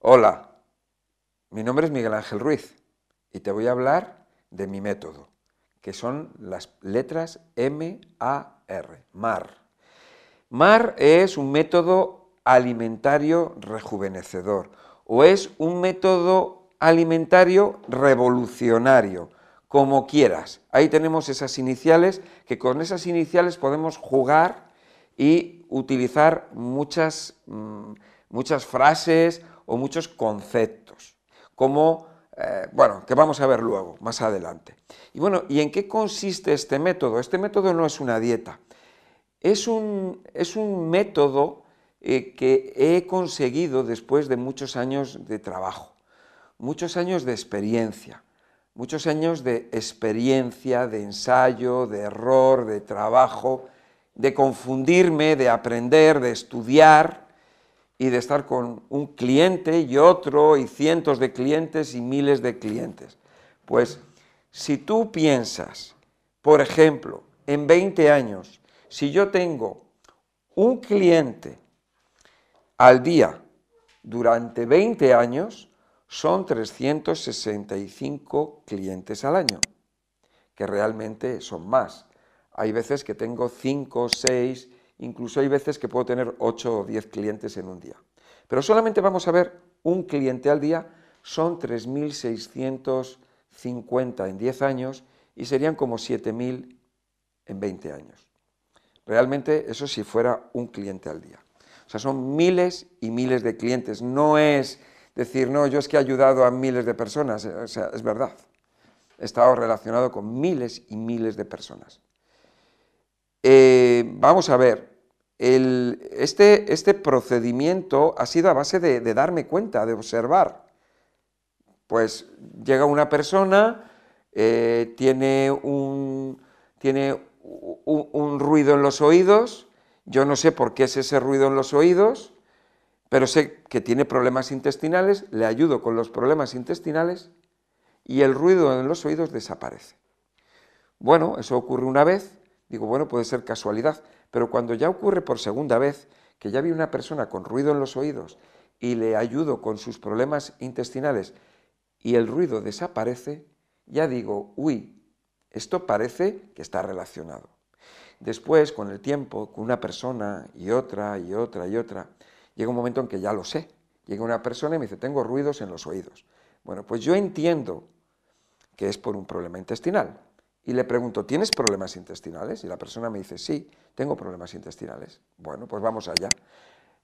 Hola, mi nombre es Miguel Ángel Ruiz y te voy a hablar de mi método, que son las letras M-A-R, MAR. MAR es un método alimentario rejuvenecedor o es un método alimentario revolucionario, como quieras. Ahí tenemos esas iniciales, que con esas iniciales podemos jugar y utilizar muchas, mm, muchas frases o muchos conceptos, como, eh, bueno, que vamos a ver luego, más adelante. Y bueno, ¿y en qué consiste este método? Este método no es una dieta, es un, es un método eh, que he conseguido después de muchos años de trabajo, muchos años de experiencia, muchos años de experiencia, de ensayo, de error, de trabajo, de confundirme, de aprender, de estudiar, y de estar con un cliente y otro y cientos de clientes y miles de clientes. Pues si tú piensas, por ejemplo, en 20 años, si yo tengo un cliente al día durante 20 años, son 365 clientes al año, que realmente son más. Hay veces que tengo 5, 6, Incluso hay veces que puedo tener 8 o 10 clientes en un día. Pero solamente vamos a ver un cliente al día, son 3.650 en 10 años y serían como 7.000 en 20 años. Realmente eso si fuera un cliente al día. O sea, son miles y miles de clientes. No es decir, no, yo es que he ayudado a miles de personas. O sea, es verdad. He estado relacionado con miles y miles de personas. Eh, vamos a ver, este, este, procedimiento ha sido a base de, darme cuenta, de observar. Pues llega una persona, eh, tiene, un, tiene un, ruido en los oídos, yo no sé por qué es ese ruido en los oídos, pero sé que tiene problemas intestinales, le ayudo con los problemas intestinales y el ruido en los oídos desaparece. Bueno, eso ocurre una vez, Digo, bueno, puede ser casualidad, pero cuando ya ocurre por segunda vez, que ya vi una persona con ruido en los oídos y le ayudo con sus problemas intestinales y el ruido desaparece, ya digo, uy, esto parece que está relacionado. Después, con el tiempo, con una persona y otra y otra y otra, llega un momento en que ya lo sé. Llega una persona y me dice, tengo ruidos en los oídos. Bueno, pues yo entiendo que es por un problema intestinal y le pregunto, ¿tienes problemas intestinales? Y la persona me dice, sí, tengo problemas intestinales. Bueno, pues vamos allá.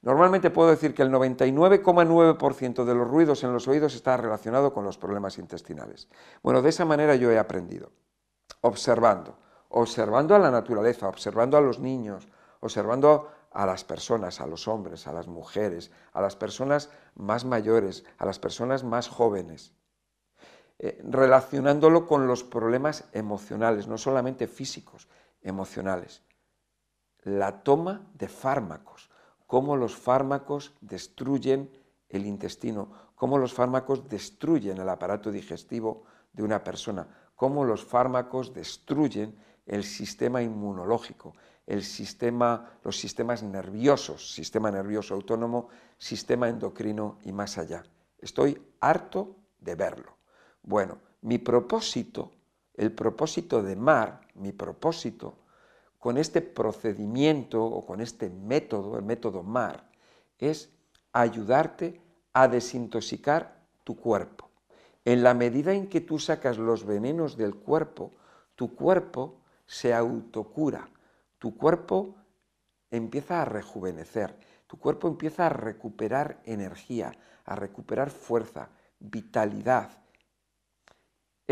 Normalmente puedo decir que el 99,9% de los ruidos en los oídos está relacionado con los problemas intestinales. Bueno, de esa manera yo he aprendido, observando, observando a la naturaleza, observando a los niños, observando a las personas, a los hombres, a las mujeres, a las personas más mayores, a las personas más jóvenes. Eh, relacionándolo con los problemas emocionales, no solamente físicos, emocionales. La toma de fármacos, cómo los fármacos destruyen el intestino, cómo los fármacos destruyen el aparato digestivo de una persona, cómo los fármacos destruyen el sistema inmunológico, el sistema, los sistemas nerviosos, sistema nervioso autónomo, sistema endocrino y más allá. Estoy harto de verlo. Bueno, mi propósito, el propósito de Mar, mi propósito, con este procedimiento o con este método, el método Mar, es ayudarte a desintoxicar tu cuerpo. En la medida en que tú sacas los venenos del cuerpo, tu cuerpo se autocura, tu cuerpo empieza a rejuvenecer, tu cuerpo empieza a recuperar energía, a recuperar fuerza, vitalidad,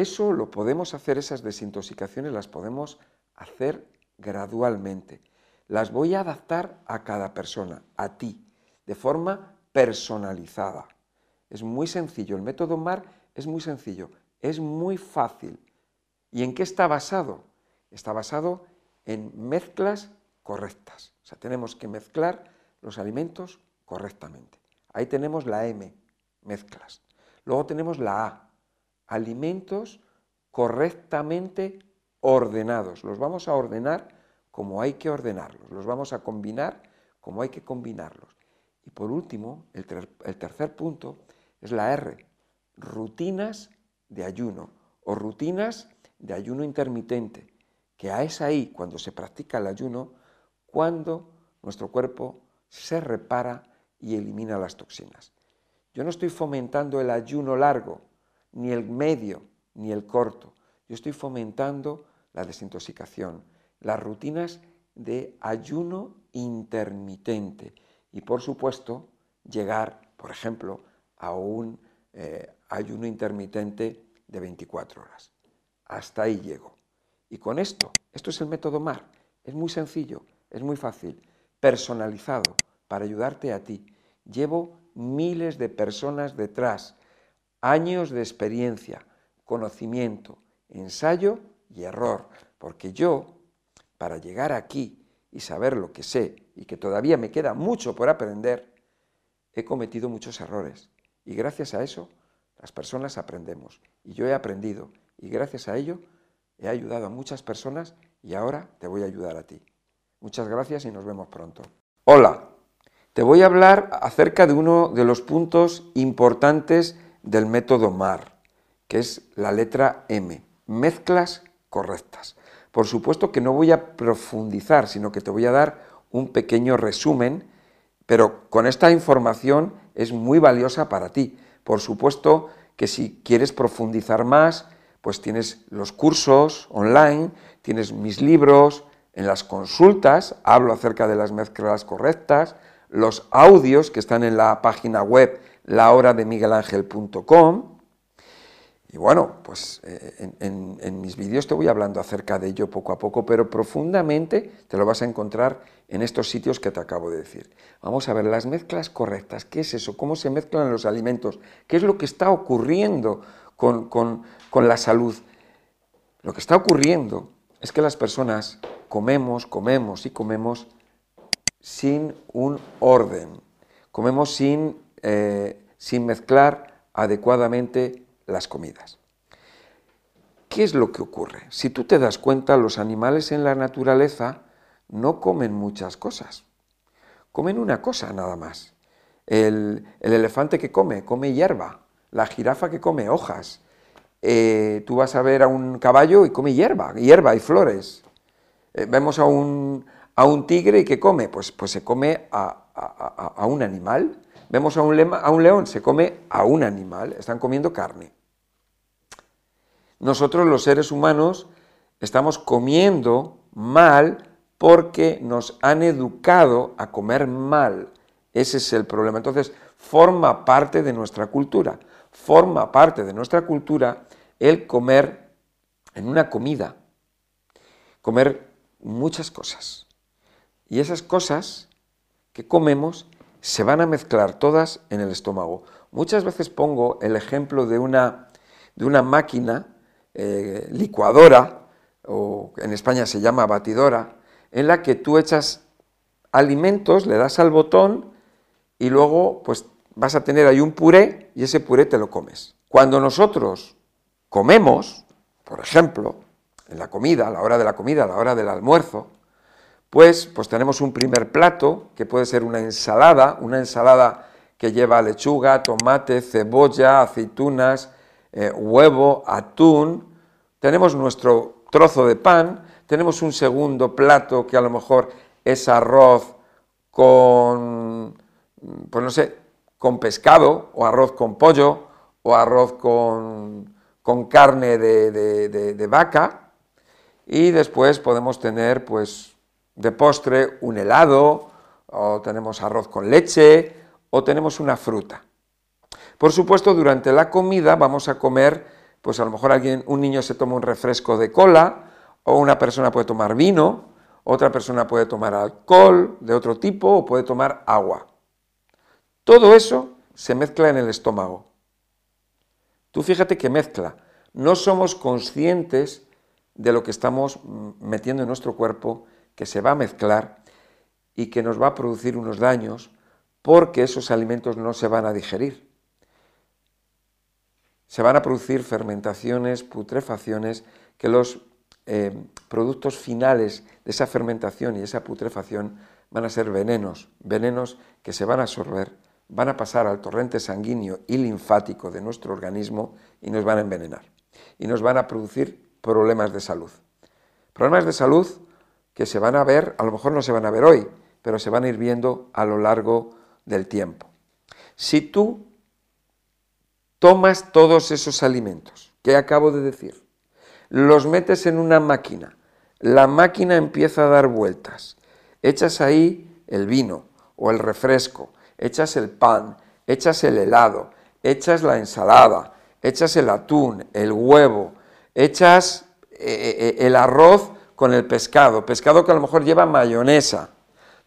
eso lo podemos hacer, esas desintoxicaciones las podemos hacer gradualmente. Las voy a adaptar a cada persona, a ti, de forma personalizada. Es muy sencillo, el método MAR es muy sencillo, es muy fácil. ¿Y en qué está basado? Está basado en mezclas correctas. O sea, tenemos que mezclar los alimentos correctamente. Ahí tenemos la M, mezclas. Luego tenemos la A, alimentos correctamente ordenados. Los vamos a ordenar como hay que ordenarlos, los vamos a combinar como hay que combinarlos. Y por último, el, tercer punto es la R, rutinas de ayuno o rutinas de ayuno intermitente, que es ahí cuando se practica el ayuno, cuando nuestro cuerpo se repara y elimina las toxinas. Yo no estoy fomentando el ayuno largo, ni el medio, ni el corto. Yo estoy fomentando la desintoxicación, las rutinas de ayuno intermitente y, por supuesto, llegar, por ejemplo, a un eh, ayuno intermitente de 24 horas. Hasta ahí llego. Y con esto, esto es el método MAR, es muy sencillo, es muy fácil, personalizado para ayudarte a ti. Llevo miles de personas detrás, años de experiencia, conocimiento, ensayo y error, porque yo, para llegar aquí y saber lo que sé y que todavía me queda mucho por aprender, he cometido muchos errores. Y gracias a eso, las personas aprendemos. Y yo he aprendido. Y gracias a ello, he ayudado a muchas personas y ahora te voy a ayudar a ti. Muchas gracias y nos vemos pronto. Hola, te voy a hablar acerca de uno de los puntos importantes del método MAR, que es la letra M, mezclas correctas. Por supuesto que no voy a profundizar, sino que te voy a dar un pequeño resumen, pero con esta información es muy valiosa para ti. Por supuesto que si quieres profundizar más, pues tienes los cursos online, tienes mis libros, en las consultas hablo acerca de las mezclas correctas, los audios que están en la página web lahorademiguelangel.com y bueno, pues eh, en, mis vídeos te voy hablando acerca de ello poco a poco, pero profundamente te lo vas a encontrar en estos sitios que te acabo de decir. Vamos a ver las mezclas correctas. ¿Qué es eso? ¿Cómo se mezclan los alimentos? ¿Qué es lo que está ocurriendo con, con la salud? Lo que está ocurriendo es que las personas comemos, comemos y comemos sin un orden. Comemos sin, eh, sin mezclar adecuadamente las comidas. ¿Qué es lo que ocurre? Si tú te das cuenta, los animales en la naturaleza no comen muchas cosas. Comen una cosa nada más. El, elefante que come, come hierba. La jirafa que come hojas. Eh, tú vas a ver a un caballo y come hierba, hierba y flores. Eh, vemos a un, a un, tigre y que come, pues, pues se come a, a, un animal. Vemos a un, león, se come a un animal, están comiendo carne. Nosotros los seres humanos estamos comiendo mal porque nos han educado a comer mal. Ese es el problema. Entonces, forma parte de nuestra cultura. Forma parte de nuestra cultura el comer en una comida. Comer muchas cosas. Y esas cosas que comemos se van a mezclar todas en el estómago. Muchas veces pongo el ejemplo de una, de una máquina eh, licuadora, o en España se llama batidora, en la que tú echas alimentos, le das al botón y luego pues vas a tener ahí un puré y ese puré te lo comes. Cuando nosotros comemos, por ejemplo, en la comida, a la hora de la comida, a la hora del almuerzo, pues, pues tenemos un primer plato que puede ser una ensalada, una ensalada que lleva lechuga, tomate, cebolla, aceitunas, eh, huevo, atún, tenemos nuestro trozo de pan, tenemos un segundo plato que a lo mejor es arroz con, pues no sé, con pescado, o arroz con pollo, o arroz con, con carne de, de, vaca, y después podemos tener, pues, de postre un helado, o tenemos arroz con leche, o tenemos una fruta. Por supuesto, durante la comida vamos a comer, pues a lo mejor alguien, un niño se toma un refresco de cola, o una persona puede tomar vino, otra persona puede tomar alcohol de otro tipo, o puede tomar agua. Todo eso se mezcla en el estómago. Tú fíjate que mezcla. No somos conscientes de lo que estamos metiendo en nuestro cuerpo, que se va a mezclar y que nos va a producir unos daños porque esos alimentos no se van a digerir se van a producir fermentaciones, putrefacciones, que los eh, productos finales de esa fermentación y esa putrefacción van a ser venenos, venenos que se van a absorber van a pasar al torrente sanguíneo y linfático de nuestro organismo y nos van a envenenar. Y nos van a producir problemas de salud. Problemas de salud que se van a ver, a lo mejor no se van a ver hoy, pero se van a ir viendo a lo largo del tiempo. Si tú tomas todos esos alimentos que acabo de decir, los metes en una máquina, la máquina empieza a dar vueltas, echas ahí el vino o el refresco, echas el pan, echas el helado, echas la ensalada, echas el atún, el huevo, echas eh, eh, el arroz con el pescado, pescado que a lo mejor lleva mayonesa,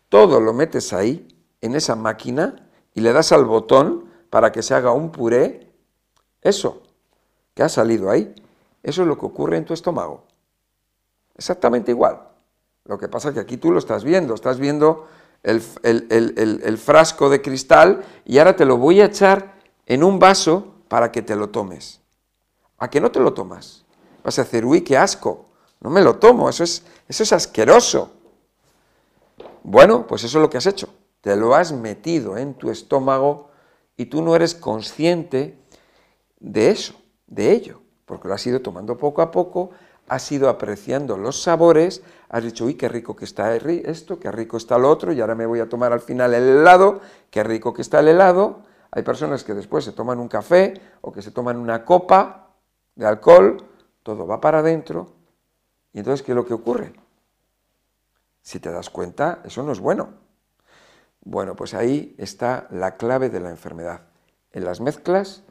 todo lo metes ahí, en esa máquina, y le das al botón para que se haga un puré, eso que ha salido ahí, eso es lo que ocurre en tu estómago. Exactamente igual. Lo que pasa es que aquí tú lo estás viendo, estás viendo el, frasco de cristal y ahora te lo voy a echar en un vaso para que te lo tomes. ¿A que no te lo tomas? Vas a decir, uy, qué asco, no me lo tomo, eso es, eso es asqueroso. Bueno, pues eso es lo que has hecho. Te lo has metido en tu estómago y tú no eres consciente de eso, de ello, porque lo has ido tomando poco a poco, has ido apreciando los sabores, has dicho, uy, qué rico que está esto, qué rico está lo otro, y ahora me voy a tomar al final el helado, qué rico que está el helado. Hay personas que después se toman un café o que se toman una copa de alcohol, todo va para adentro, y entonces, ¿qué es lo que ocurre? Si te das cuenta, eso no es bueno. Bueno, pues ahí está la clave de la enfermedad, en las mezclas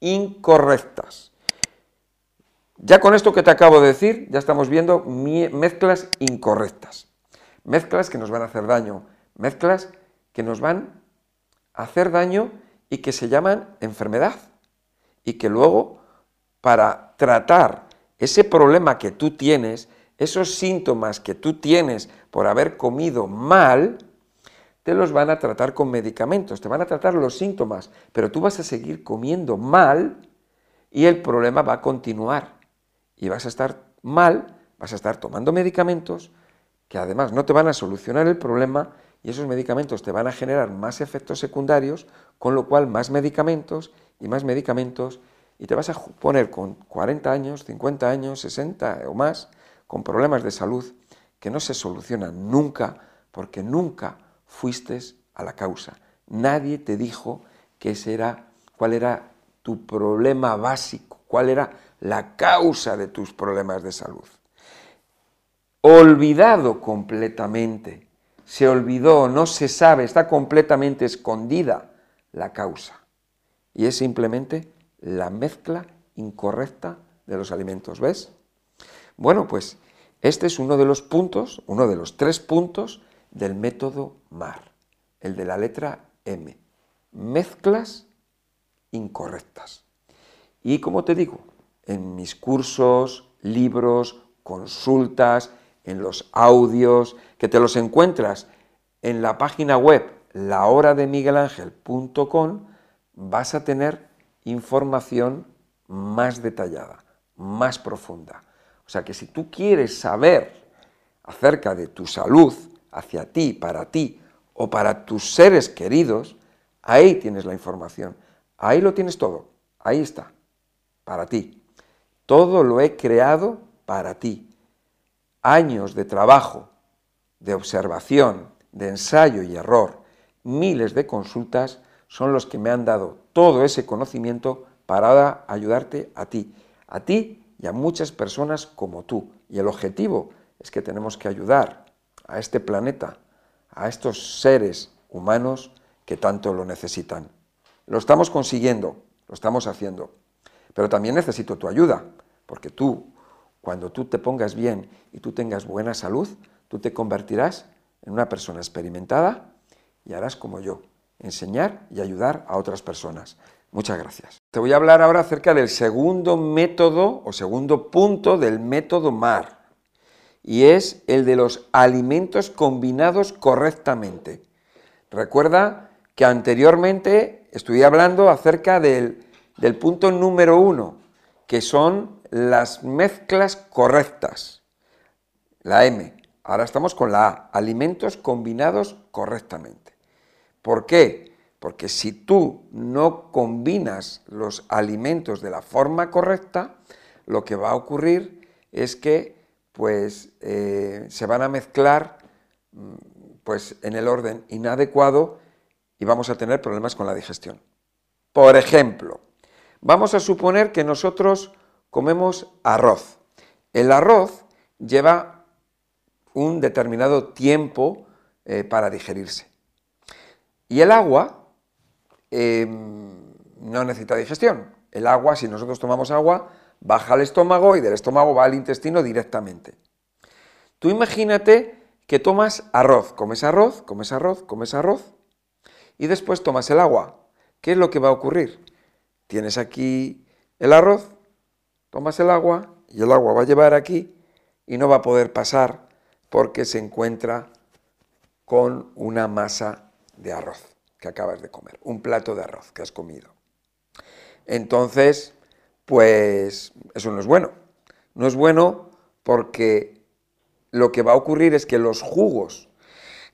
incorrectas. Ya con esto que te acabo de decir, ya estamos viendo mezclas incorrectas. Mezclas que nos van a hacer daño, mezclas que nos van a hacer daño y que se llaman enfermedad. Y que luego, para tratar ese problema que tú tienes, esos síntomas que tú tienes por haber comido mal, te los van a tratar con medicamentos, te van a tratar los síntomas, pero tú vas a seguir comiendo mal y el problema va a continuar. Y vas a estar mal, vas a estar tomando medicamentos que además no te van a solucionar el problema y esos medicamentos te van a generar más efectos secundarios, con lo cual más medicamentos y más medicamentos y te vas a poner con 40 años, 50 años, 60 o más, con problemas de salud que no se solucionan nunca porque nunca fuiste a la causa. Nadie te dijo que era, cuál era tu problema básico, cuál era la causa de tus problemas de salud. Olvidado completamente, se olvidó, no se sabe, está completamente escondida la causa. Y es simplemente la mezcla incorrecta de los alimentos, ¿ves? Bueno, pues este es uno de los puntos, uno de los tres puntos del método MAR, el de la letra M. Mezclas incorrectas. Y como te digo, en mis cursos, libros, consultas, en los audios, que te los encuentras en la página web lahorademiguelangel.com, vas a tener información más detallada, más profunda. O sea que si tú quieres saber acerca de tu salud hacia ti, para ti o para tus seres queridos, ahí tienes la información, ahí lo tienes todo, ahí está, para ti. Todo lo he creado para ti. Años de trabajo, de observación, de ensayo y error, miles de consultas son los que me han dado todo ese conocimiento para ayudarte a ti, a ti y a muchas personas como tú. Y el objetivo es que tenemos que ayudar a este planeta, a estos seres humanos que tanto lo necesitan. Lo estamos consiguiendo, lo estamos haciendo. Pero también necesito tu ayuda, porque tú, cuando tú te pongas bien y tú tengas buena salud, tú te convertirás en una persona experimentada y harás como yo, enseñar y ayudar a otras personas. Muchas gracias. Te voy a hablar ahora acerca del segundo método o segundo punto del método MAR, y es el de los alimentos combinados correctamente. Recuerda que anteriormente estuve hablando acerca del del punto número uno, que son las mezclas correctas. La M. Ahora estamos con la A, alimentos combinados correctamente. ¿Por qué? Porque si tú no combinas los alimentos de la forma correcta, lo que va a ocurrir es que pues, eh, se van a mezclar mm, pues, en el orden inadecuado y vamos a tener problemas con la digestión. Por ejemplo, vamos a suponer que nosotros comemos arroz. El arroz lleva un determinado tiempo eh, para digerirse. Y el agua em, no necesita digestión. El agua, si nosotros tomamos agua, baja al estómago y del estómago va al intestino directamente. Tú imagínate que tomas arroz, comes arroz, comes arroz, comes arroz, y después tomas el agua. ¿Qué es lo que va a ocurrir? Tienes aquí el arroz, tomas el agua y el agua va a llevar aquí y no va a poder pasar porque se encuentra con una masa de arroz que acabas de comer, un plato de arroz que has comido. Entonces, pues eso no es bueno. No es bueno porque lo que va a ocurrir es que los jugos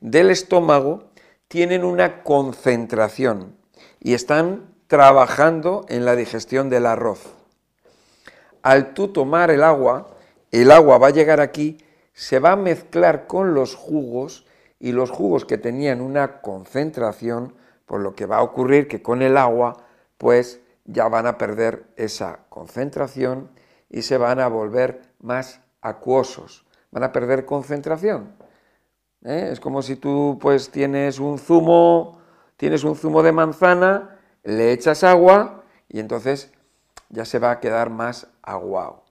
del estómago tienen una concentración y están trabajando en la digestión del arroz. Al tú tomar el agua, el agua va a llegar aquí, se va a mezclar con los jugos y los jugos que tenían una concentración, por lo que va a ocurrir que con el agua, pues ya van a perder esa concentración y se van a volver más acuosos, van a perder concentración. ¿eh? Es como si tú pues tienes un zumo, tienes un zumo de manzana, le echas agua y entonces ya se va a quedar más aguado.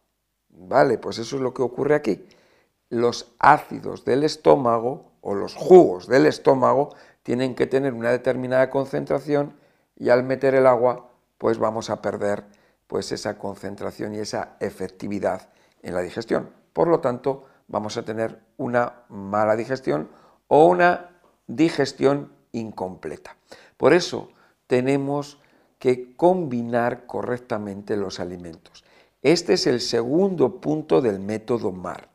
Vale, pues eso es lo que ocurre aquí. Los ácidos del estómago o los jugos del estómago tienen que tener una determinada concentración y al meter el agua pues vamos a perder pues esa concentración y esa efectividad en la digestión. Por lo tanto, vamos a tener una mala digestión o una digestión incompleta. Por eso tenemos que combinar correctamente los alimentos. Este es el segundo punto del método MAR.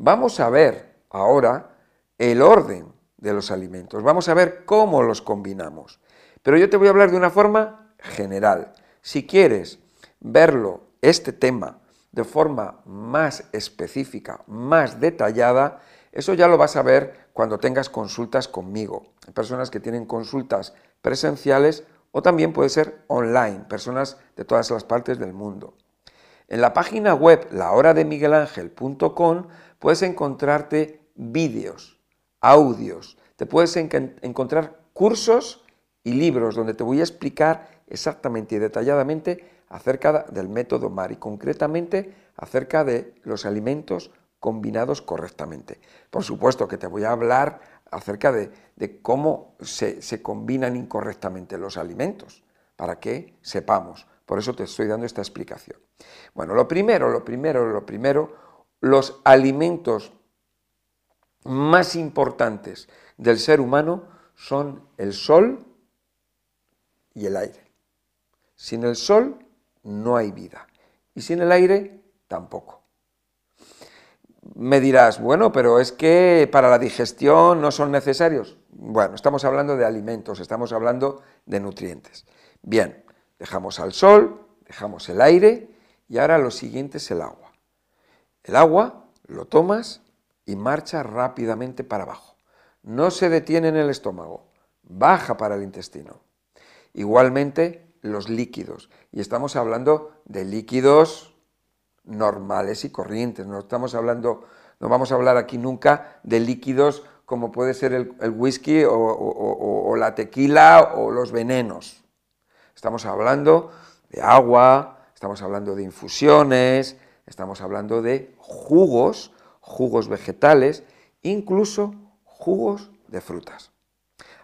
Vamos a ver ahora el orden de los alimentos, vamos a ver cómo los combinamos. Pero yo te voy a hablar de una forma general. Si quieres verlo, este tema, de forma más específica, más detallada, eso ya lo vas a ver cuando tengas consultas conmigo. Hay personas que tienen consultas presenciales o también puede ser online, personas de todas las partes del mundo. En la página web lahorademiguelangel.com puedes encontrarte vídeos, audios, te puedes encontrar cursos y libros donde te voy a explicar exactamente y detalladamente acerca del método MAR y concretamente acerca de los alimentos combinados correctamente. Por supuesto que te voy a hablar acerca de, cómo se, se, combinan incorrectamente los alimentos, para que sepamos. Por eso te estoy dando esta explicación. Bueno, lo primero, lo primero, lo primero, los alimentos más importantes del ser humano son el sol y el aire. Sin el sol no hay vida. Y sin el aire, tampoco. Me dirás, bueno, pero es que para la digestión no son necesarios. Bueno, estamos hablando de alimentos, estamos hablando de nutrientes. Bien, dejamos al sol, dejamos el aire y ahora lo siguiente es el agua. El agua lo tomas y marcha rápidamente para abajo. No se detiene en el estómago, baja para el intestino. Igualmente, los líquidos. Y estamos hablando de líquidos normales y corrientes. No estamos hablando, no vamos a hablar aquí nunca de líquidos como puede ser el, whisky o, la tequila o los venenos. Estamos hablando de agua, estamos hablando de infusiones, estamos hablando de jugos, jugos vegetales, incluso jugos de frutas.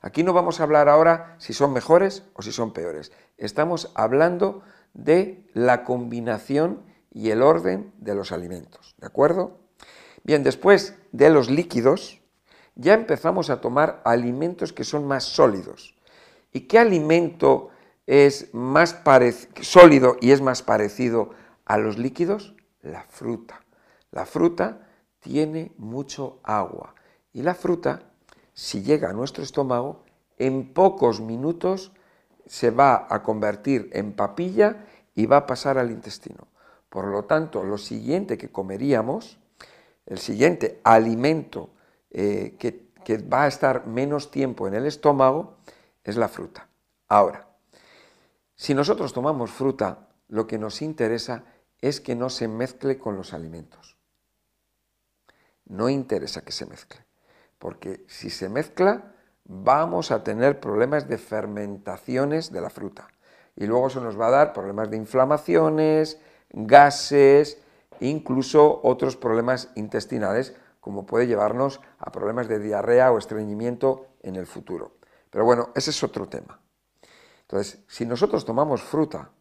Aquí no vamos a hablar ahora si son mejores o si son peores. Estamos hablando de la combinación y el orden de los alimentos, ¿de acuerdo? Bien, después de los líquidos, ya empezamos a tomar alimentos que son más sólidos. ¿Y qué alimento es más sólido y es más parecido a los líquidos? La fruta. La fruta tiene mucho agua y la fruta si llega a nuestro estómago, en pocos minutos se va a convertir en papilla y va a pasar al intestino. Por lo tanto, lo siguiente que comeríamos, el siguiente alimento eh, que, que va a estar menos tiempo en el estómago, es la fruta. Ahora, si nosotros tomamos fruta, lo que nos interesa es que no se mezcle con los alimentos. No interesa que se mezcle, porque si se mezcla, vamos a tener problemas de fermentaciones de la fruta. Y luego eso nos va a dar problemas de inflamaciones, gases, incluso otros problemas intestinales, como puede llevarnos a problemas de diarrea o estreñimiento en el futuro. Pero bueno, ese es otro tema. Entonces, si nosotros tomamos fruta,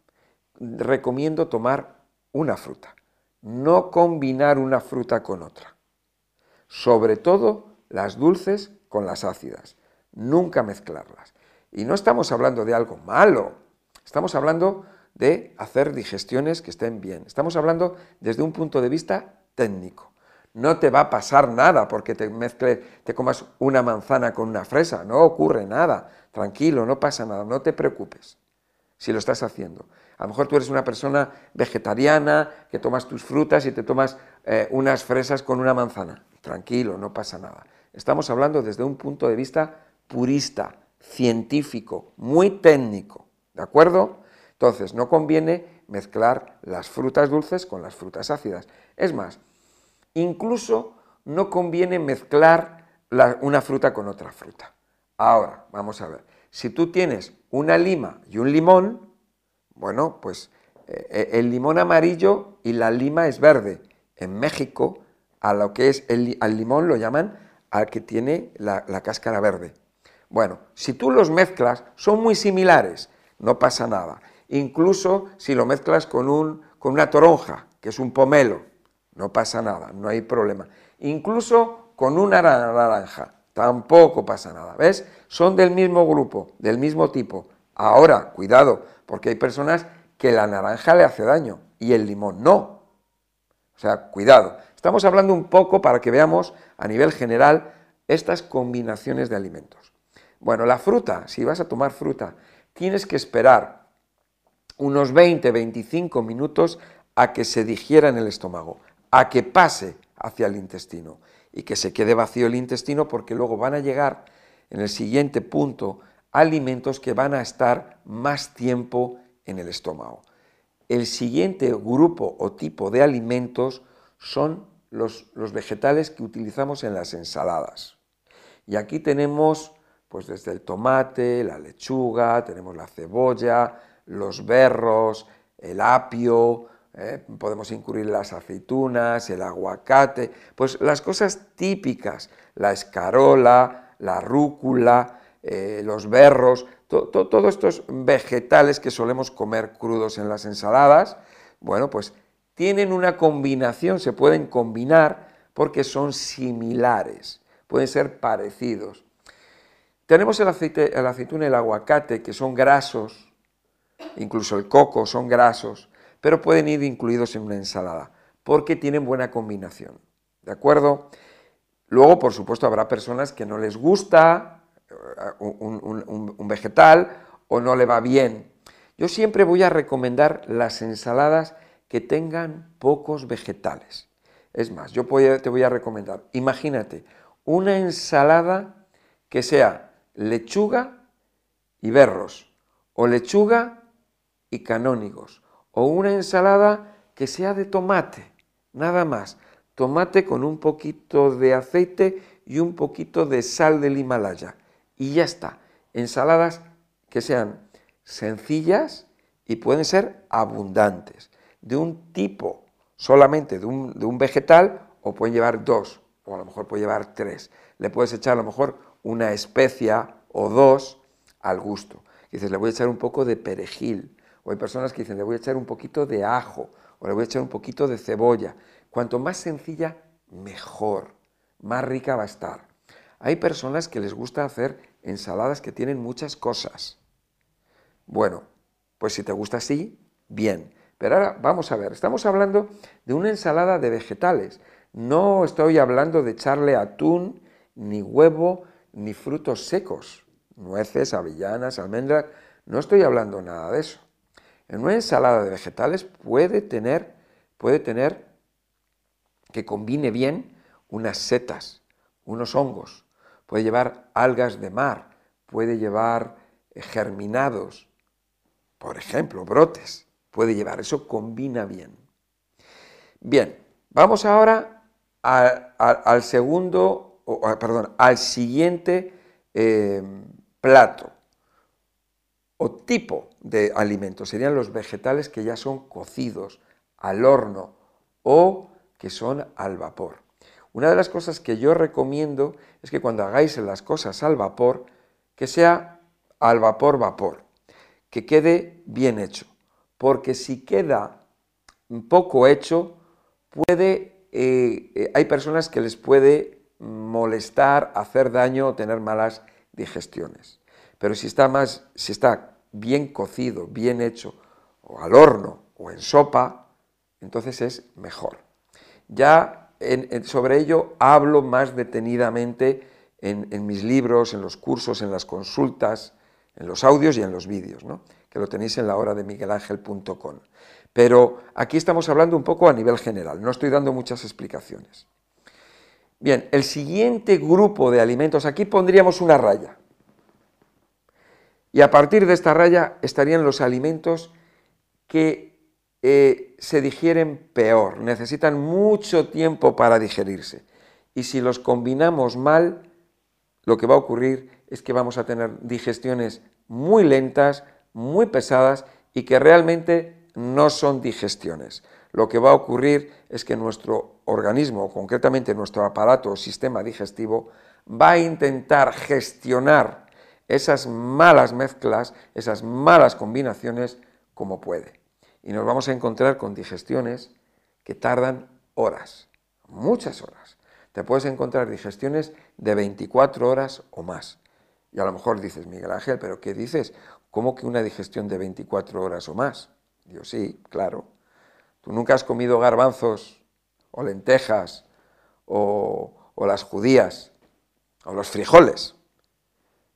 recomiendo tomar una fruta, no combinar una fruta con otra. Sobre todo las dulces con las ácidas nunca mezclarlas. Y no estamos hablando de algo malo, estamos hablando de hacer digestiones que estén bien. Estamos hablando desde un punto de vista técnico. No te va a pasar nada porque te mezcle, te comas una manzana con una fresa, no ocurre nada. Tranquilo, no pasa nada, no te preocupes si lo estás haciendo. A lo mejor tú eres una persona vegetariana que tomas tus frutas y te tomas eh, unas fresas con una manzana. Tranquilo, no pasa nada. Estamos hablando desde un punto de vista purista, científico, muy técnico, ¿de acuerdo? Entonces, no conviene mezclar las frutas dulces con las frutas ácidas. Es más, incluso no conviene mezclar una fruta con otra fruta. Ahora, vamos a ver, si tú tienes una lima y un limón, bueno, pues eh, eh, el limón amarillo y la lima es verde. En México, a lo que es el, al limón lo llaman al que tiene la cáscara verde. Bueno, si tú los mezclas, son muy similares, no pasa nada. Incluso si lo mezclas con, un, con una toronja, que es un pomelo, no pasa nada, no hay problema. Incluso con una naranja, tampoco pasa nada. ¿Ves? Son del mismo grupo, del mismo tipo. Ahora, cuidado, porque hay personas que la naranja le hace daño y el limón no. O sea, cuidado. Estamos hablando un poco para que veamos a nivel general estas combinaciones de alimentos. Bueno, la fruta, si vas a tomar fruta, tienes que esperar unos 20-25 minutos a que se digiera en el estómago, a que pase hacia el intestino y que se quede vacío el intestino porque luego van a llegar en el siguiente punto alimentos que van a estar más tiempo en el estómago. El siguiente grupo o tipo de alimentos son los, vegetales que utilizamos en las ensaladas. Y aquí tenemos pues desde el tomate, la lechuga, tenemos la cebolla, los berros, el apio, eh, podemos incluir las aceitunas, el aguacate, pues las cosas típicas, la escarola, la rúcula, eh, los berros, todos estos vegetales que solemos comer crudos en las ensaladas, bueno, pues tienen una combinación, se pueden combinar porque son similares, pueden ser parecidos. Tenemos el, aceite, el y el aguacate, que son grasos, incluso el coco son grasos, pero pueden ir incluidos en una ensalada, porque tienen buena combinación. ¿De acuerdo? Luego, por supuesto, habrá personas que no les gusta un, un vegetal o no le va bien. Yo siempre voy a recomendar las ensaladas que tengan pocos vegetales. Es más, yo te voy a recomendar, imagínate, una ensalada que sea lechuga y berros, o lechuga y canónigos, o una ensalada que sea de tomate, nada más, tomate con un poquito de aceite y un poquito de sal del Himalaya, y ya está, ensaladas que sean sencillas y pueden ser abundantes, de un tipo solamente de un, de un vegetal, o pueden llevar dos, o a lo mejor puede llevar tres. Le puedes echar a lo mejor una especia o dos al gusto. dices, le voy a echar un poco de perejil. O hay personas que dicen, le voy a echar un poquito de ajo o le voy a echar un poquito de cebolla. Cuanto más sencilla, mejor, más rica va a estar. Hay personas que les gusta hacer ensaladas que tienen muchas cosas. Bueno, pues si te gusta así, bien. Pero ahora vamos a ver, estamos hablando de una ensalada de vegetales. No estoy hablando de echarle atún, ni huevo, ni frutos secos. nueces, avellanas, almendras, no estoy hablando nada de eso. En una ensalada de vegetales puede tener, puede tener que combine bien unas setas, unos hongos, puede llevar algas de mar, puede llevar eh, germinados, por ejemplo, brotes, puede llevar, eso combina bien. Bien, vamos ahora al segundo, perdón, al siguiente eh, plato o tipo de alimentos. Serían los vegetales que ya son cocidos al horno o que son al vapor. Una de las cosas que yo recomiendo es que cuando hagáis las cosas al vapor, que sea al vapor vapor, que quede bien hecho, porque si queda poco hecho, puede, eh, eh, hay personas que les puede molestar, hacer daño o tener malas digestiones. Pero si está más, si está bien cocido, bien hecho, o al horno o en sopa, entonces es mejor. Ya sobre ello hablo más detenidamente en, mis libros, en los cursos, en las consultas, en los audios y en los vídeos, que lo tenéis en la hora de miguelangel.com. Pero aquí estamos hablando un poco a nivel general, no estoy dando muchas explicaciones. Bien, el siguiente grupo de alimentos, aquí pondríamos una raya. Y a partir de esta raya estarían los alimentos que eh, se digieren peor, necesitan mucho tiempo para digerirse. Y si los combinamos mal, lo que va a ocurrir es que vamos a tener digestiones muy lentas, muy pesadas y que realmente no son digestiones. Lo que va a ocurrir es que nuestro organismo, concretamente nuestro aparato o sistema digestivo, va a intentar gestionar esas malas mezclas, esas malas combinaciones como puede. Y nos vamos a encontrar con digestiones que tardan horas, muchas horas. Te puedes encontrar digestiones de 24 horas o más. Y a lo mejor dices, Miguel Ángel, ¿pero qué dices? ¿Cómo que una digestión de 24 horas o más? Digo, sí, claro. Tú nunca has comido garbanzos o lentejas o, o las judías o los frijoles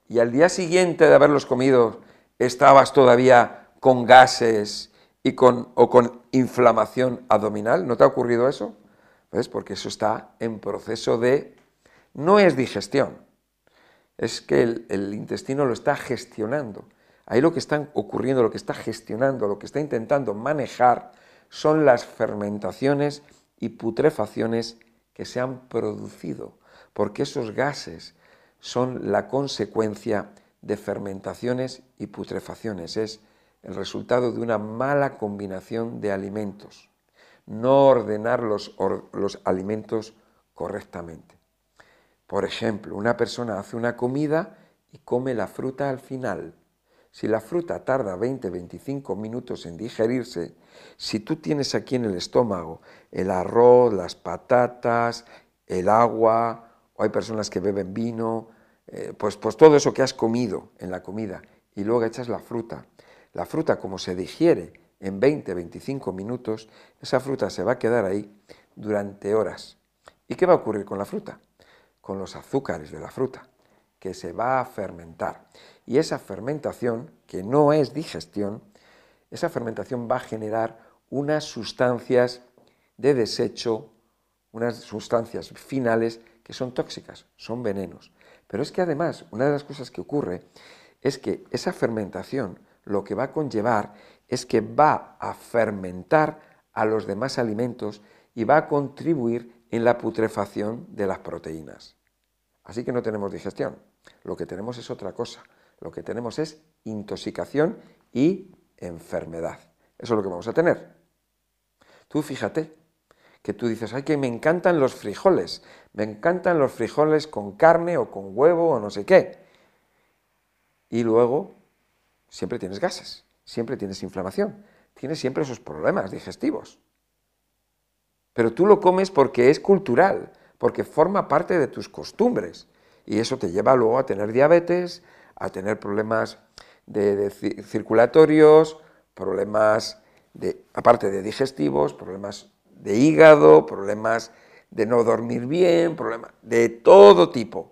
y al día siguiente de haberlos comido estabas todavía con gases o con inflamación abdominal, ¿no te ha ocurrido eso? ¿Ves? Porque eso está en proceso de... No es digestión, es que el, el intestino lo está gestionando. Ahí lo que está ocurriendo, lo que está gestionando, lo que está intentando manejar son las fermentaciones y putrefacciones que se han producido, porque esos gases, son la consecuencia de fermentaciones y putrefacciones, es el resultado de una mala combinación de alimentos, no ordenar los, los alimentos correctamente. Por ejemplo, una persona hace una comida y come la fruta al final. Si la fruta tarda 20-25 minutos en digerirse, si tú tienes aquí en el estómago el arroz, las patatas, el agua, o hay personas que beben vino, eh, pues, pues todo eso que has comido en la comida y luego echas la fruta. La fruta como se digiere en 20-25 minutos, esa fruta se va a quedar ahí durante horas. ¿Y qué va a ocurrir con la fruta? Con los azúcares de la fruta, que se va a fermentar. Y esa fermentación, que no es digestión, esa fermentación va a generar unas sustancias de desecho, unas sustancias finales que son tóxicas, son venenos. Pero es que además, una de las cosas que ocurre es que esa fermentación lo que va a conllevar es que va a fermentar a los demás alimentos y va a contribuir en la putrefacción de las proteínas. Así que no tenemos digestión, lo que tenemos es otra cosa, lo que tenemos es intoxicación y enfermedad. Eso es lo que vamos a tener. Tú fíjate, que tú dices, ay, que me encantan los frijoles, me encantan los frijoles con carne o con huevo o no sé qué. Y luego siempre tienes gases, siempre tienes inflamación, tienes siempre esos problemas digestivos. Pero tú lo comes porque es cultural, porque forma parte de tus costumbres. Y eso te lleva luego a tener diabetes, a tener problemas de, circulatorios, problemas de, aparte de digestivos, problemas de hígado, problemas de no dormir bien, problemas de todo tipo.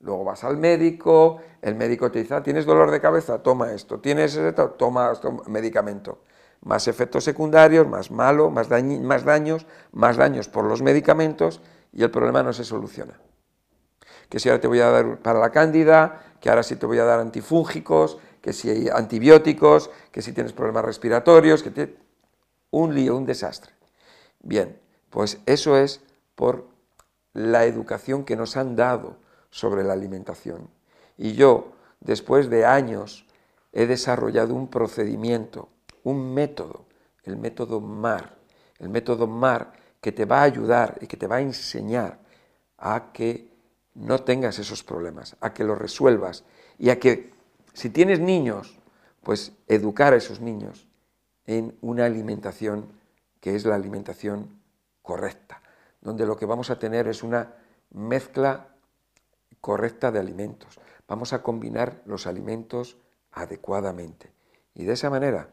Luego vas al médico, el médico te dice, ah, ¿tienes dolor de cabeza? Toma esto. ¿Tienes esto? Toma, toma medicamento. Más efectos secundarios, más malo, más, más daños, más daños por los medicamentos y el problema no se soluciona. Que si ahora te voy a dar para la cándida, que ahora sí te voy a dar antifúngicos, que si hay antibióticos, que si tienes problemas respiratorios, que te... un lío, un desastre. Bien, pues eso es por la educación que nos han dado sobre la alimentación. Y yo, después de años, he desarrollado un procedimiento, un método, el método MAR, el método MAR que te va a ayudar y que te va a enseñar a que no tengas esos problemas, a que los resuelvas y a que si tienes niños, pues educar a esos niños en una alimentación que es la alimentación correcta, donde lo que vamos a tener es una mezcla correcta de alimentos. Vamos a combinar los alimentos adecuadamente y de esa manera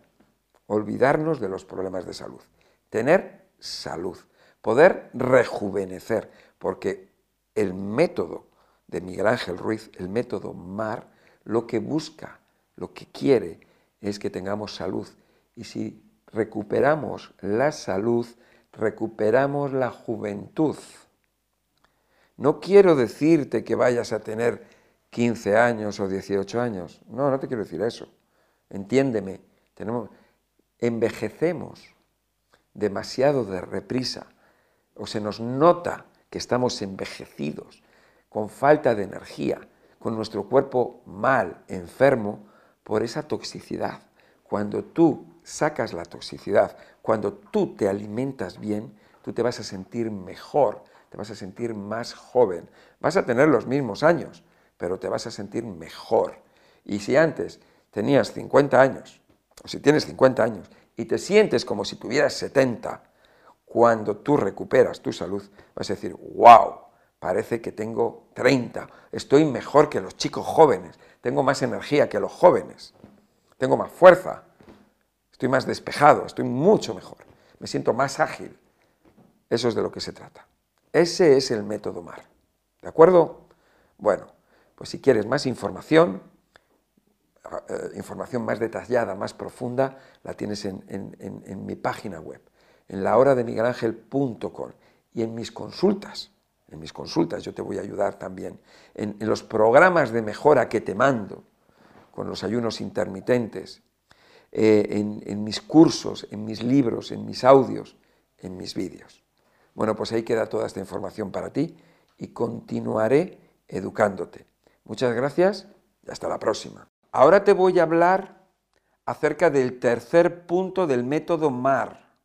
olvidarnos de los problemas de salud. Tener salud, poder rejuvenecer, porque el método de Miguel Ángel Ruiz, el método MAR, lo que busca, lo que quiere es que tengamos salud. Y si recuperamos la salud, recuperamos la juventud. No quiero decirte que vayas a tener 15 años o 18 años. No, no te quiero decir eso. Entiéndeme. Tenemos, envejecemos demasiado de reprisa o se nos nota que estamos envejecidos, con falta de energía, con nuestro cuerpo mal, enfermo, por esa toxicidad. Cuando tú sacas la toxicidad, cuando tú te alimentas bien, tú te vas a sentir mejor, te vas a sentir más joven. Vas a tener los mismos años, pero te vas a sentir mejor. Y si antes tenías 50 años, o si tienes 50 años, y te sientes como si tuvieras 70, cuando tú recuperas tu salud, vas a decir, wow, parece que tengo 30, estoy mejor que los chicos jóvenes, tengo más energía que los jóvenes, tengo más fuerza, estoy más despejado, estoy mucho mejor, me siento más ágil. Eso es de lo que se trata. Ese es el método MAR. ¿De acuerdo? Bueno, pues si quieres más información, eh, información más detallada, más profunda, la tienes en, mi página web, en la hora de miguelangel.com y en mis consultas. En mis consultas yo te voy a ayudar también. En, los programas de mejora que te mando, con los ayunos intermitentes, eh, en mis cursos, en mis libros, en mis audios, en mis vídeos. Bueno, pues ahí queda toda esta información para ti y continuaré educándote. Muchas gracias y hasta la próxima. Ahora te voy a hablar acerca del tercer punto del método MAR.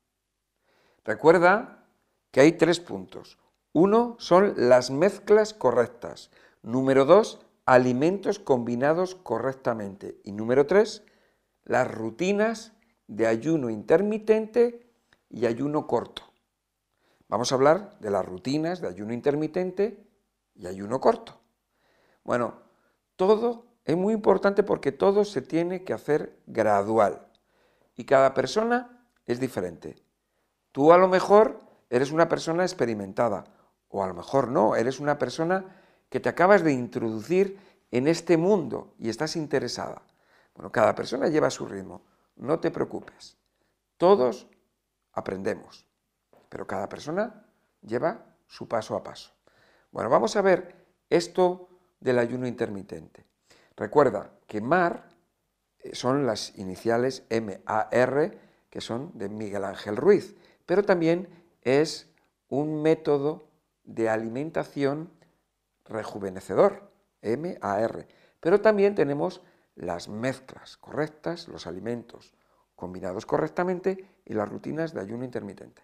Recuerda que hay tres puntos. Uno son las mezclas correctas. Número dos, alimentos combinados correctamente. Y número tres, las rutinas de ayuno intermitente y ayuno corto. Vamos a hablar de las rutinas de ayuno intermitente y ayuno corto. Bueno, todo es muy importante porque todo se tiene que hacer gradual y cada persona es diferente. Tú a lo mejor eres una persona experimentada o a lo mejor no, eres una persona que te acabas de introducir en este mundo y estás interesada. Bueno, cada persona lleva su ritmo, no te preocupes. Todos aprendemos pero cada persona lleva su paso a paso. Bueno, vamos a ver esto del ayuno intermitente. Recuerda que MAR eh, son las iniciales M-A-R, que son de Miguel Ángel Ruiz, pero también es un método de alimentación rejuvenecedor, M-A-R. Pero también tenemos las mezclas correctas, los alimentos combinados correctamente y las rutinas de ayuno intermitente.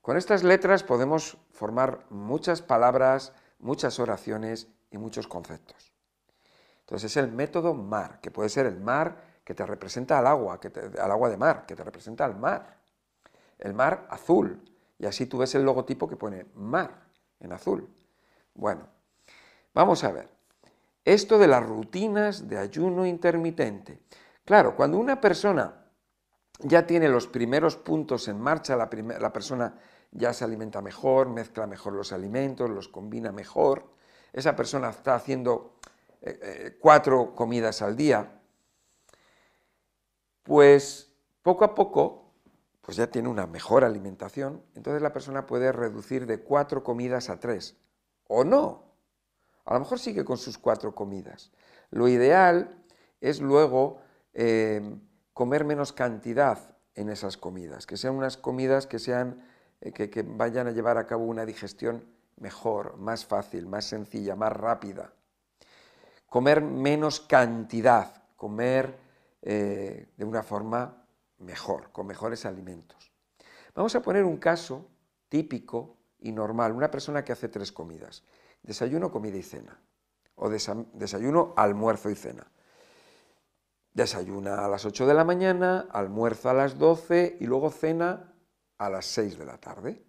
Con estas letras podemos formar muchas palabras, muchas oraciones y muchos conceptos. Entonces es el método mar, que puede ser el mar que te representa al agua, que al agua de mar, que te representa al mar. El mar azul, y así tú ves el logotipo que pone mar en azul. Bueno, vamos a ver. Esto de las rutinas de ayuno intermitente. Claro, cuando una persona ya tiene los primeros puntos en marcha, la, la persona ya se alimenta mejor, mezcla mejor los alimentos, los combina mejor, esa persona está haciendo eh, eh, cuatro comidas al día, pues poco a poco pues ya tiene una mejor alimentación, entonces la persona puede reducir de cuatro comidas a tres, o no. A lo mejor sigue con sus cuatro comidas. Lo ideal es luego eh, comer menos cantidad en esas comidas, que sean unas comidas que, sean, eh, que, vayan a llevar a cabo una digestión mejor, más fácil, más sencilla, más rápida. Comer menos cantidad, comer eh, de una forma mejor, con mejores alimentos. Vamos a poner un caso típico y normal, una persona que hace tres comidas, desayuno, comida y cena, o desayuno, almuerzo y cena. Desayuna a las 8 de la mañana, almuerza a las 12 y luego cena a las 6 de la tarde.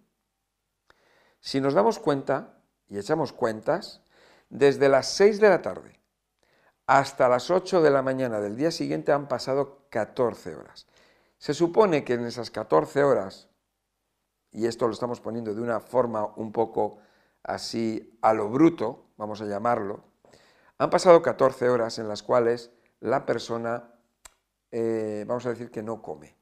Si nos damos cuenta y echamos cuentas, desde las 6 de la tarde hasta las 8 de la mañana del día siguiente han pasado 14 horas. Se supone que en esas 14 horas, y esto lo estamos poniendo de una forma un poco así a lo bruto, vamos a llamarlo, han pasado 14 horas en las cuales la persona, eh, vamos a decir que no come.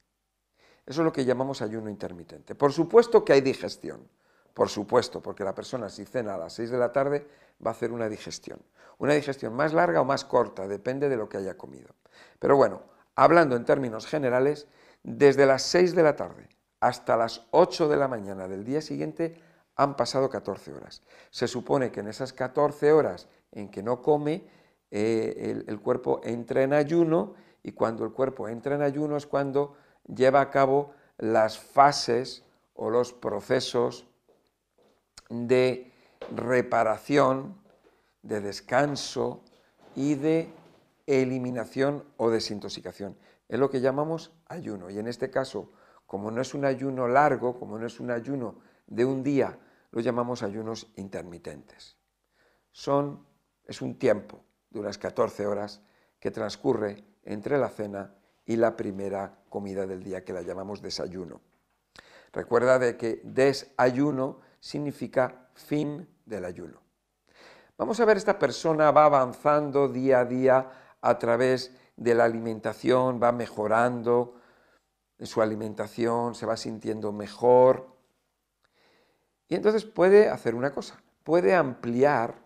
Eso es lo que llamamos ayuno intermitente. Por supuesto que hay digestión, por supuesto, porque la persona si cena a las 6 de la tarde va a hacer una digestión. Una digestión más larga o más corta, depende de lo que haya comido. Pero bueno, hablando en términos generales, desde las 6 de la tarde hasta las 8 de la mañana del día siguiente han pasado 14 horas. Se supone que en esas 14 horas en que no come, eh, el, cuerpo entra en ayuno y cuando el cuerpo entra en ayuno es cuando lleva a cabo las fases o los procesos de reparación, de descanso y de eliminación o desintoxicación. Es lo que llamamos ayuno. Y en este caso, como no es un ayuno largo, como no es un ayuno de un día, lo llamamos ayunos intermitentes. Son, es un tiempo de unas 14 horas que transcurre entre la cena y la primera comida del día, que la llamamos desayuno. Recuerda de que desayuno significa fin del ayuno. Vamos a ver, esta persona va avanzando día a día a través de la alimentación, va mejorando su alimentación, se va sintiendo mejor. Y entonces puede hacer una cosa, puede ampliar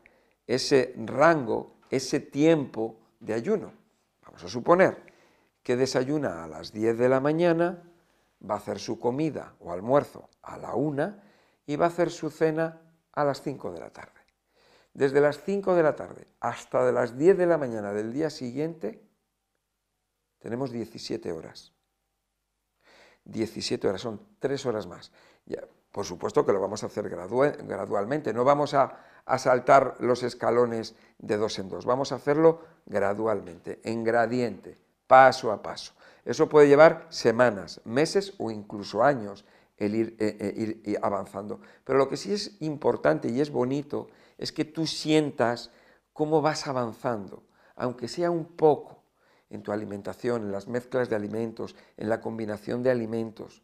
ese rango, ese tiempo de ayuno. Vamos a suponer que desayuna a las 10 de la mañana, va a hacer su comida o almuerzo a la 1 y va a hacer su cena a las 5 de la tarde. Desde las 5 de la tarde hasta de las 10 de la mañana del día siguiente, tenemos 17 horas. 17 horas, son 3 horas más. por supuesto que lo vamos a hacer gradualmente, no vamos a, a, saltar los escalones de dos en dos, vamos a hacerlo gradualmente, en gradiente, paso a paso. Eso puede llevar semanas, meses o incluso años el ir, eh, eh, ir avanzando. Pero lo que sí es importante y es bonito es que tú sientas cómo vas avanzando, aunque sea un poco, en tu alimentación, en las mezclas de alimentos, en la combinación de alimentos,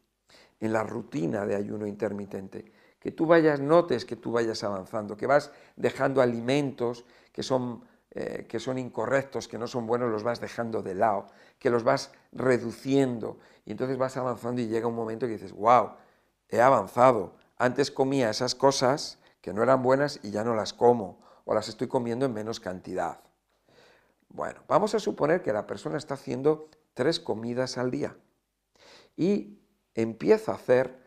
en la rutina de ayuno intermitente, que tú vayas, notes que tú vayas avanzando, que vas dejando alimentos que son, eh, que son incorrectos, que no son buenos, los vas dejando de lado, que los vas reduciendo y entonces vas avanzando y llega un momento que dices, wow, he avanzado, antes comía esas cosas que no eran buenas y ya no las como o las estoy comiendo en menos cantidad. Bueno, vamos a suponer que la persona está haciendo tres comidas al día y empieza a hacer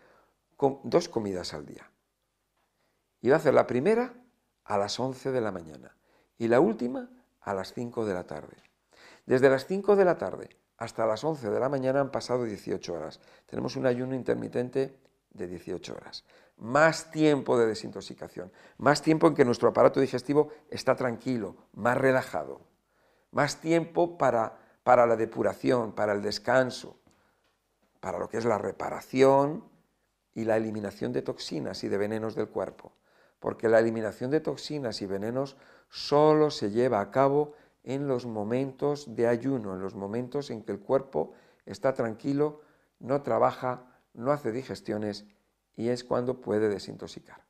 dos comidas al día. Va a hacer la primera a las 11 de la mañana y la última a las 5 de la tarde. Desde las 5 de la tarde hasta las 11 de la mañana han pasado 18 horas. Tenemos un ayuno intermitente de 18 horas. Más tiempo de desintoxicación, más tiempo en que nuestro aparato digestivo está tranquilo, más relajado más tiempo para, para la depuración, para el descanso, para lo que es la reparación y la eliminación de toxinas y de venenos del cuerpo. Porque la eliminación de toxinas y venenos solo se lleva a cabo en los momentos de ayuno, en los momentos en que el cuerpo está tranquilo, no trabaja, no hace digestiones y es cuando puede desintoxicar.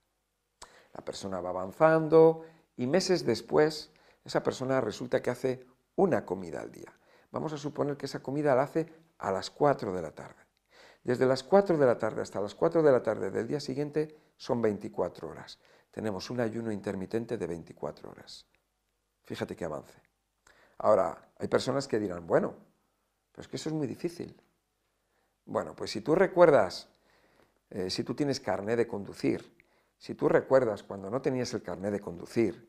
La persona va avanzando y meses después esa persona resulta que hace una comida al día. Vamos a suponer que esa comida la hace a las 4 de la tarde. Desde las 4 de la tarde hasta las 4 de la tarde del día siguiente son 24 horas. Tenemos un ayuno intermitente de 24 horas. Fíjate qué avance. Ahora, hay personas que dirán, bueno, pero es que eso es muy difícil. Bueno, pues si tú recuerdas, eh, si tú tienes carné de conducir, si tú recuerdas cuando no tenías el carné de conducir,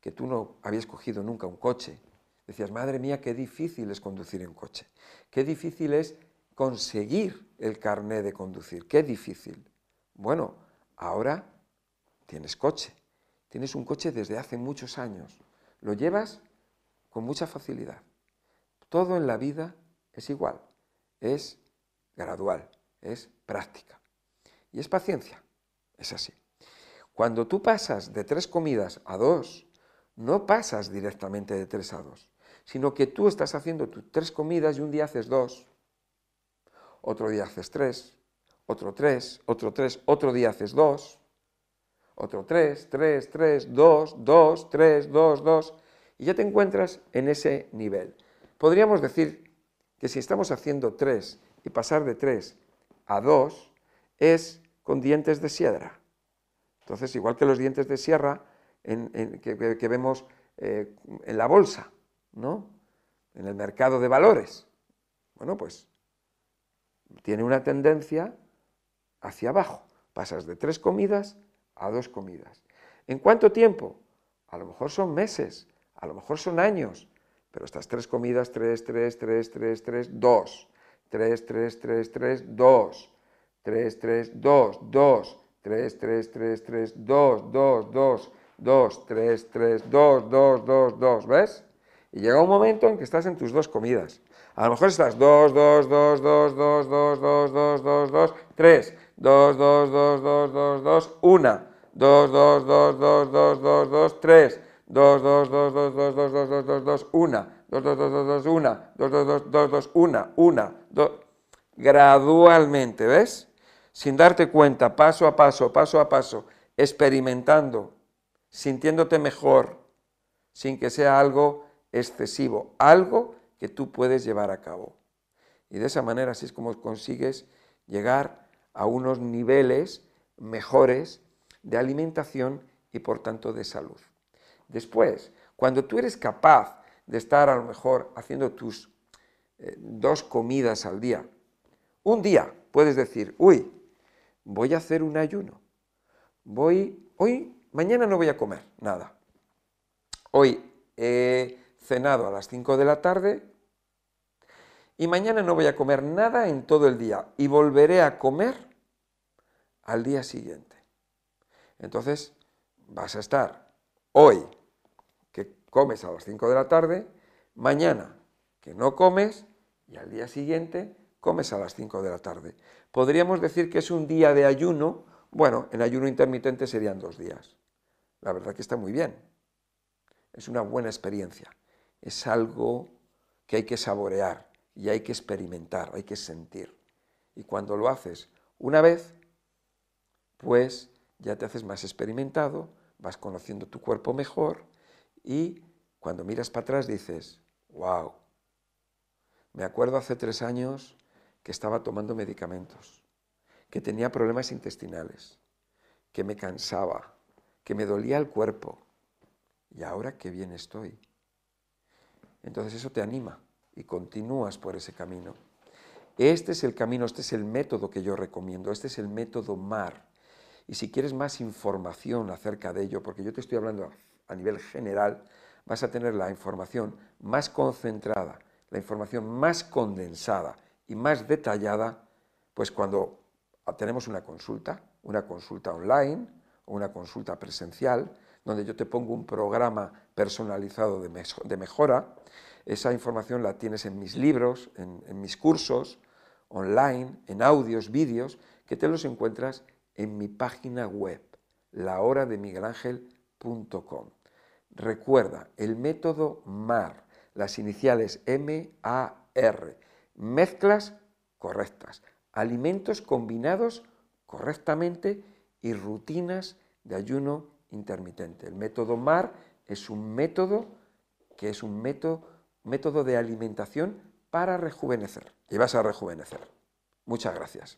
que tú no habías cogido nunca un coche, decías, madre mía, qué difícil es conducir en coche, qué difícil es conseguir el carné de conducir, qué difícil. Bueno, ahora tienes coche, tienes un coche desde hace muchos años, lo llevas con mucha facilidad. Todo en la vida es igual, es gradual, es práctica. Y es paciencia, es así. Cuando tú pasas de tres comidas a dos, no pasas directamente de tres a dos, sino que tú estás haciendo tus tres comidas y un día haces dos, otro día haces tres, otro tres, otro tres, otro día haces dos, otro tres, tres, tres, dos, dos, tres, dos, dos, y ya te encuentras en ese nivel. Podríamos decir que si estamos haciendo tres y pasar de tres a dos es con dientes de sierra. Entonces, igual que los dientes de sierra que, vemos eh, en la bolsa, ¿no? en el mercado de valores. Bueno, pues tiene una tendencia hacia abajo. Pasas de tres comidas a dos comidas. ¿En cuánto tiempo? A lo mejor son meses, a lo mejor son años, pero estas tres comidas, tres, tres, tres, tres, tres, dos, tres, tres, tres, tres, dos, tres, tres, dos, dos, tres, tres, tres, tres, dos, dos, dos, dos, tres, tres, dos, dos, dos, dos, ¿ves? Y llega un momento en que estás en tus dos comidas. A lo mejor estás 2, 2, 2, 2, 2, 2, 2, 2, 2, 2, 3, 2, 2, 2, 2, 2, 2, 1, 2, 2, 2, 2, 2, 2, 2, 3, 2, 2, 2, 2, 2, 2, 2, 2, 2, 2, 1, 2, 2, 2, 2, 2, 1, 2, 2, 2, 2, 2, 1, 1, 2, gradualmente, ¿ves? Sin darte cuenta, paso a paso, paso a paso, experimentando, sintiéndote mejor, sin que sea algo excesivo, algo que tú puedes llevar a cabo. Y de esa manera así es como consigues llegar a unos niveles mejores de alimentación y por tanto de salud. Después, cuando tú eres capaz de estar a lo mejor haciendo tus eh, dos comidas al día, un día puedes decir, uy, voy a hacer un ayuno, voy, hoy, mañana no voy a comer nada, hoy he cenado a las 5 de la tarde y mañana no voy a comer nada en todo el día y volveré a comer al día siguiente. Entonces vas a estar hoy que comes a las 5 de la tarde, mañana que no comes y al día siguiente comes a las 5 de la tarde. Podríamos decir que es un día de ayuno, bueno, en ayuno intermitente serían dos días. La verdad que está muy bien. Es una buena experiencia es algo que hay que saborear y hay que experimentar, hay que sentir. Y cuando lo haces una vez, pues ya te haces más experimentado, vas conociendo tu cuerpo mejor y cuando miras para atrás dices, wow, me acuerdo hace tres años que estaba tomando medicamentos, que tenía problemas intestinales, que me cansaba, que me dolía el cuerpo. Y ahora qué bien estoy entonces eso te anima y continúas por ese camino. Este es el camino, este es el método que yo recomiendo, este es el método MAR. Y si quieres más información acerca de ello, porque yo te estoy hablando a nivel general, vas a tener la información más concentrada, la información más condensada y más detallada, pues cuando tenemos una consulta, una consulta online o una consulta presencial, donde yo te pongo un programa personalizado de, mejora. Esa información la tienes en mis libros, en, mis cursos, online, en audios, vídeos, que te los encuentras en mi página web, lahorademiguelangel.com. Recuerda, el método MAR, las iniciales M-A-R, mezclas correctas, alimentos combinados correctamente y rutinas de ayuno intermitente. El método MAR es un método que es un método, método de alimentación para rejuvenecer. Y vas a rejuvenecer. Muchas gracias.